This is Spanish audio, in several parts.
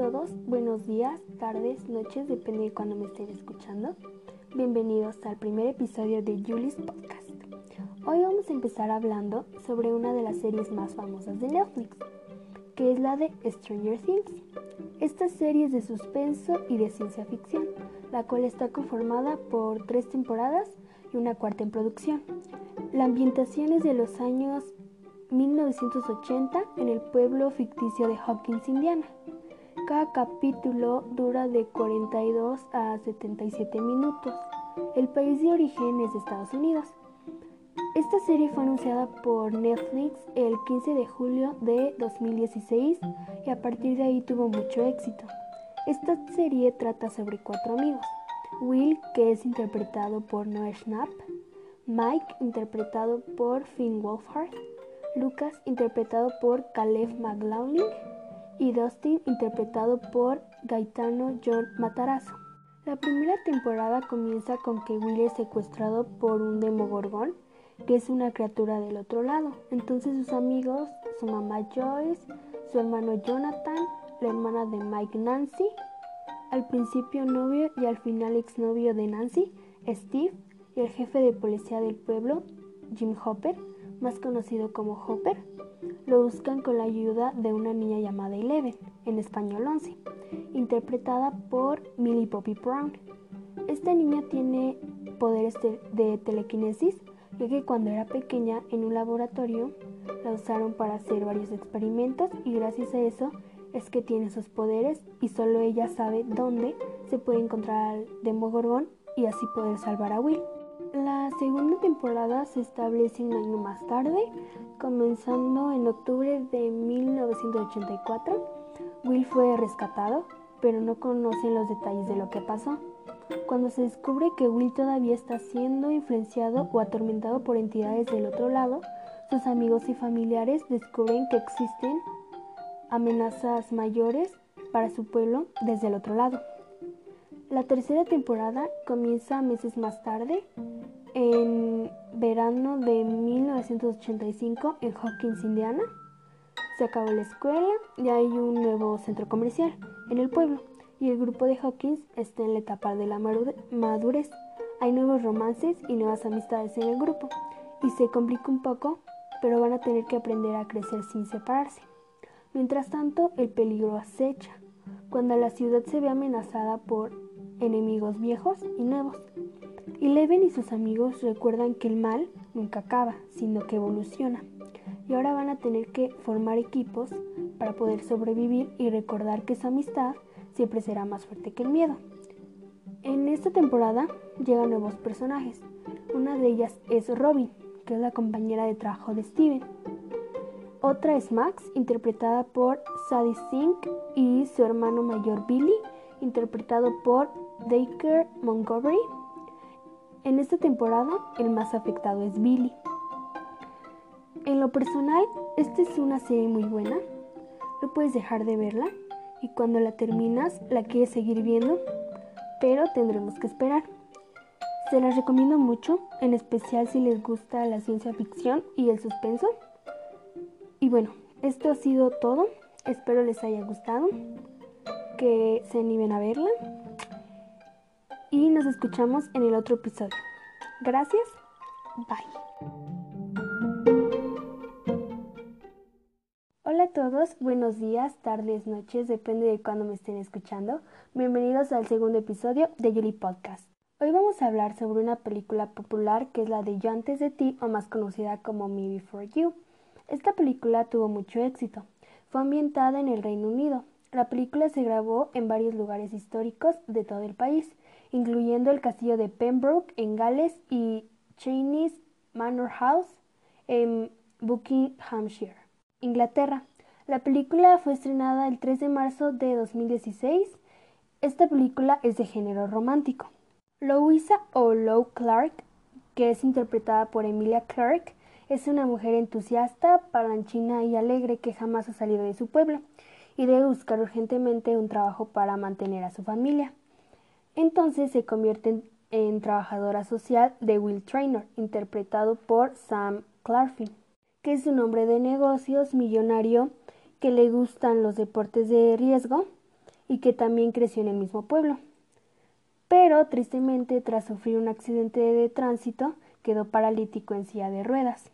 todos, buenos días, tardes, noches, depende de cuando me estén escuchando. Bienvenidos al primer episodio de Julie's Podcast. Hoy vamos a empezar hablando sobre una de las series más famosas de Netflix, que es la de Stranger Things. Esta serie es de suspenso y de ciencia ficción, la cual está conformada por tres temporadas y una cuarta en producción. La ambientación es de los años 1980 en el pueblo ficticio de Hawkins, Indiana. Cada capítulo dura de 42 a 77 minutos. El país de origen es Estados Unidos. Esta serie fue anunciada por Netflix el 15 de julio de 2016 y a partir de ahí tuvo mucho éxito. Esta serie trata sobre cuatro amigos. Will, que es interpretado por Noah Schnapp, Mike, interpretado por Finn Wolfhard, Lucas, interpretado por Caleb McLaughlin, y Dustin, interpretado por Gaetano John Matarazo. La primera temporada comienza con que Will es secuestrado por un demogorgón, que es una criatura del otro lado. Entonces sus amigos, su mamá Joyce, su hermano Jonathan, la hermana de Mike Nancy, al principio novio y al final exnovio de Nancy, Steve, y el jefe de policía del pueblo, Jim Hopper, más conocido como Hopper, lo buscan con la ayuda de una niña llamada Eleven, en español 11, interpretada por Millie Bobby Brown. Esta niña tiene poderes de, telequinesis, ya que cuando era pequeña en un laboratorio la usaron para hacer varios experimentos y gracias a eso es que tiene esos poderes y solo ella sabe dónde se puede encontrar al Demogorgon y así poder salvar a Will. Segunda temporada se establece un año más tarde, comenzando en octubre de 1984. Will fue rescatado, pero no conocen los detalles de lo que pasó. Cuando se descubre que Will todavía está siendo influenciado o atormentado por entidades del otro lado, sus amigos y familiares descubren que existen amenazas mayores para su pueblo desde el otro lado. La tercera temporada comienza meses más tarde, en verano de 1985 en Hawkins, Indiana. Se acabó la escuela y hay un nuevo centro comercial en el pueblo y el grupo de Hawkins está en la etapa de la madurez. Hay nuevos romances y nuevas amistades en el grupo y se complica un poco, pero van a tener que aprender a crecer sin separarse. Mientras tanto, el peligro acecha cuando la ciudad se ve amenazada por enemigos viejos y nuevos. Eleven y sus amigos recuerdan que el mal nunca acaba, sino que evoluciona. Y ahora van a tener que formar equipos para poder sobrevivir y recordar que su amistad siempre será más fuerte que el miedo. En esta temporada llegan nuevos personajes. Una de ellas es Robin, que es la compañera de trabajo de Steven. Otra es Max, interpretada por Sadie Sink, y su hermano mayor Billy, interpretado por Dacre Montgomery. En esta temporada, el más afectado es Billy. En lo personal, esta es una serie muy buena. No puedes dejar de verla y cuando la terminas la quieres seguir viendo, pero tendremos que esperar. Se las recomiendo mucho, en especial si les gusta la ciencia ficción y el suspenso. Y bueno, esto ha sido todo. Espero les haya gustado que se animen a verla. Y nos escuchamos en el otro episodio. Gracias. Bye. Hola a todos, buenos días, tardes, noches, depende de cuándo me estén escuchando. Bienvenidos al segundo episodio de Yuri Podcast. Hoy vamos a hablar sobre una película popular que es la de Yo antes de ti o más conocida como Me Before You. Esta película tuvo mucho éxito. Fue ambientada en el Reino Unido, la película se grabó en varios lugares históricos de todo el país, incluyendo el castillo de Pembroke en Gales y Cheney's Manor House en Buckinghamshire, Inglaterra. La película fue estrenada el 3 de marzo de 2016. Esta película es de género romántico. Louisa o Lou Clark, que es interpretada por Emilia Clarke, es una mujer entusiasta, palanchina y alegre que jamás ha salido de su pueblo y debe buscar urgentemente un trabajo para mantener a su familia. Entonces se convierte en, trabajadora social de Will Trainer, interpretado por Sam Clarfin, que es un hombre de negocios millonario que le gustan los deportes de riesgo y que también creció en el mismo pueblo. Pero tristemente, tras sufrir un accidente de tránsito, quedó paralítico en silla de ruedas.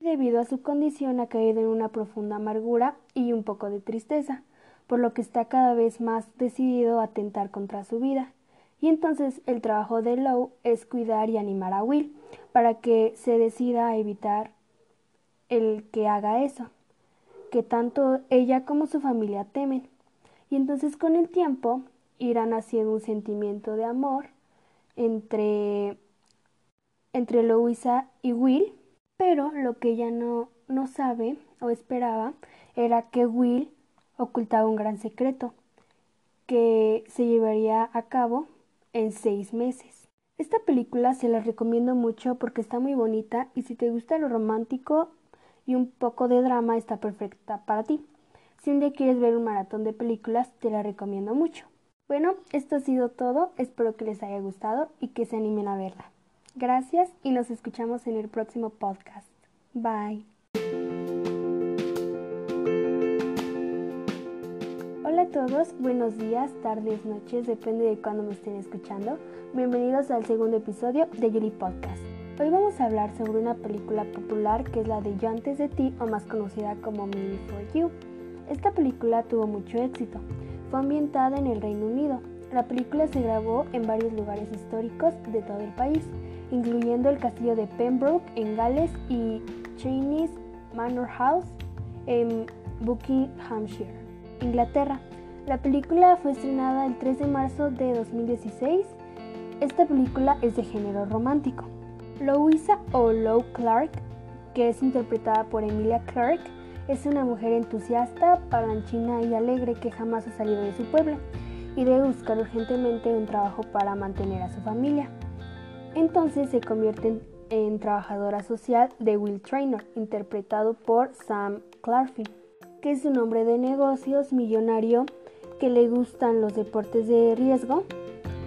Debido a su condición ha caído en una profunda amargura y un poco de tristeza, por lo que está cada vez más decidido a atentar contra su vida. Y entonces el trabajo de Lowe es cuidar y animar a Will para que se decida a evitar el que haga eso, que tanto ella como su familia temen. Y entonces con el tiempo irán haciendo un sentimiento de amor entre, entre Louisa y Will, pero lo que ella no, no sabe o esperaba era que Will ocultaba un gran secreto que se llevaría a cabo en seis meses. Esta película se la recomiendo mucho porque está muy bonita y si te gusta lo romántico y un poco de drama está perfecta para ti. Si un día quieres ver un maratón de películas, te la recomiendo mucho. Bueno, esto ha sido todo, espero que les haya gustado y que se animen a verla. Gracias y nos escuchamos en el próximo podcast. Bye. Hola a todos, buenos días, tardes, noches, depende de cuándo me estén escuchando. Bienvenidos al segundo episodio de Yuli Podcast. Hoy vamos a hablar sobre una película popular que es la de Yo antes de ti o más conocida como Me Before You. Esta película tuvo mucho éxito. Fue ambientada en el Reino Unido. La película se grabó en varios lugares históricos de todo el país, incluyendo el castillo de Pembroke en Gales y Cheney's Manor House en Buckinghamshire. Inglaterra. La película fue estrenada el 3 de marzo de 2016. Esta película es de género romántico. Louisa o Lou Clark, que es interpretada por Emilia Clark, es una mujer entusiasta, palanchina y alegre que jamás ha salido de su pueblo y debe buscar urgentemente un trabajo para mantener a su familia. Entonces se convierte en, trabajadora social de Will Trainer, interpretado por Sam Clarfin que es un hombre de negocios millonario que le gustan los deportes de riesgo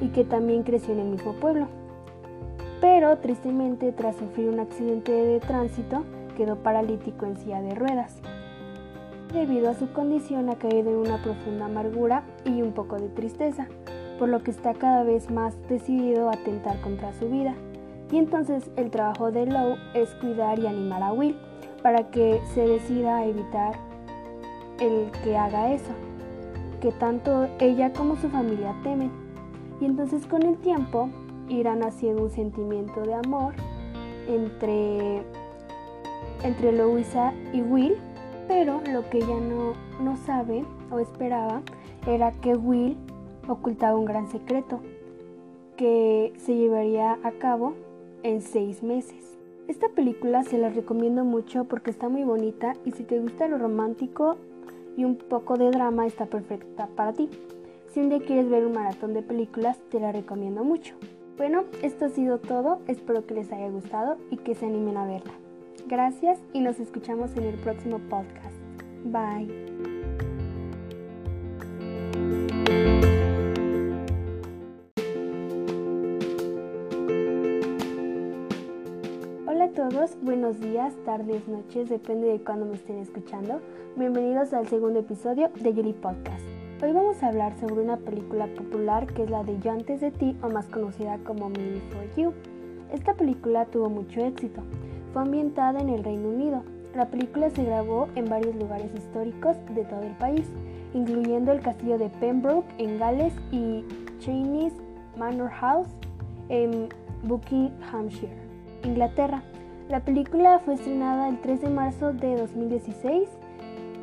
y que también creció en el mismo pueblo. Pero tristemente tras sufrir un accidente de tránsito quedó paralítico en silla de ruedas. Debido a su condición ha caído en una profunda amargura y un poco de tristeza, por lo que está cada vez más decidido a atentar contra su vida. Y entonces el trabajo de Lowe es cuidar y animar a Will para que se decida a evitar el que haga eso, que tanto ella como su familia temen. Y entonces con el tiempo irán haciendo un sentimiento de amor entre, entre Louisa y Will, pero lo que ella no, no sabe o esperaba era que Will ocultaba un gran secreto que se llevaría a cabo en seis meses. Esta película se la recomiendo mucho porque está muy bonita y si te gusta lo romántico y un poco de drama está perfecta para ti. Si un día quieres ver un maratón de películas, te la recomiendo mucho. Bueno, esto ha sido todo, espero que les haya gustado y que se animen a verla. Gracias y nos escuchamos en el próximo podcast. Bye. Todos, buenos días, tardes, noches, depende de cuándo me estén escuchando. Bienvenidos al segundo episodio de Yuri Podcast. Hoy vamos a hablar sobre una película popular que es la de Yo antes de ti o más conocida como Me Before You. Esta película tuvo mucho éxito. Fue ambientada en el Reino Unido. La película se grabó en varios lugares históricos de todo el país, incluyendo el castillo de Pembroke en Gales y Cheney's Manor House en Buckinghamshire, Inglaterra. La película fue estrenada el 3 de marzo de 2016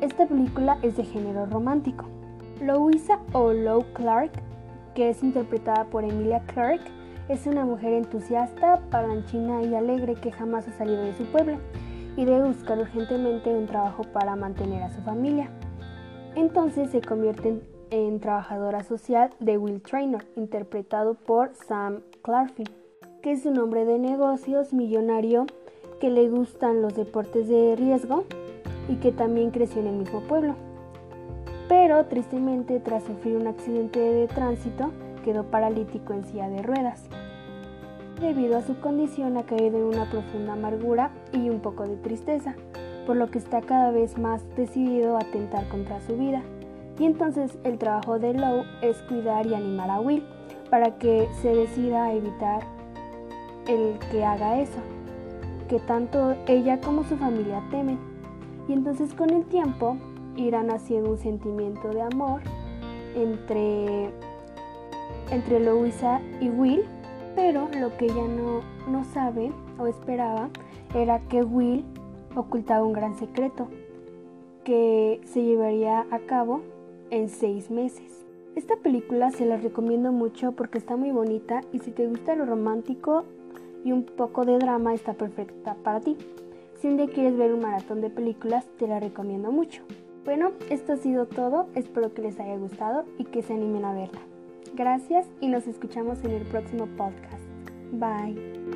esta película es de género romántico. Louisa o Lou Clark, que es interpretada por Emilia Clark, es una mujer entusiasta, palanchina y alegre que jamás ha salido de su pueblo y debe buscar urgentemente un trabajo para mantener a su familia. Entonces se convierte en, trabajadora social de Will Trainer, interpretado por Sam Clarfin, que es un hombre de negocios millonario que le gustan los deportes de riesgo y que también creció en el mismo pueblo. Pero tristemente tras sufrir un accidente de tránsito quedó paralítico en silla de ruedas. Debido a su condición ha caído en una profunda amargura y un poco de tristeza, por lo que está cada vez más decidido a atentar contra su vida. Y entonces el trabajo de Lou es cuidar y animar a Will para que se decida a evitar el que haga eso, que tanto ella como su familia temen. Y entonces con el tiempo irán haciendo un sentimiento de amor entre, entre Louisa y Will, pero lo que ella no, no sabe o esperaba era que Will ocultaba un gran secreto que se llevaría a cabo en seis meses. Esta película se la recomiendo mucho porque está muy bonita y si te gusta lo romántico y un poco de drama está perfecta para ti. Si un día quieres ver un maratón de películas, te la recomiendo mucho. Bueno, esto ha sido todo, espero que les haya gustado y que se animen a verla. Gracias y nos escuchamos en el próximo podcast. Bye.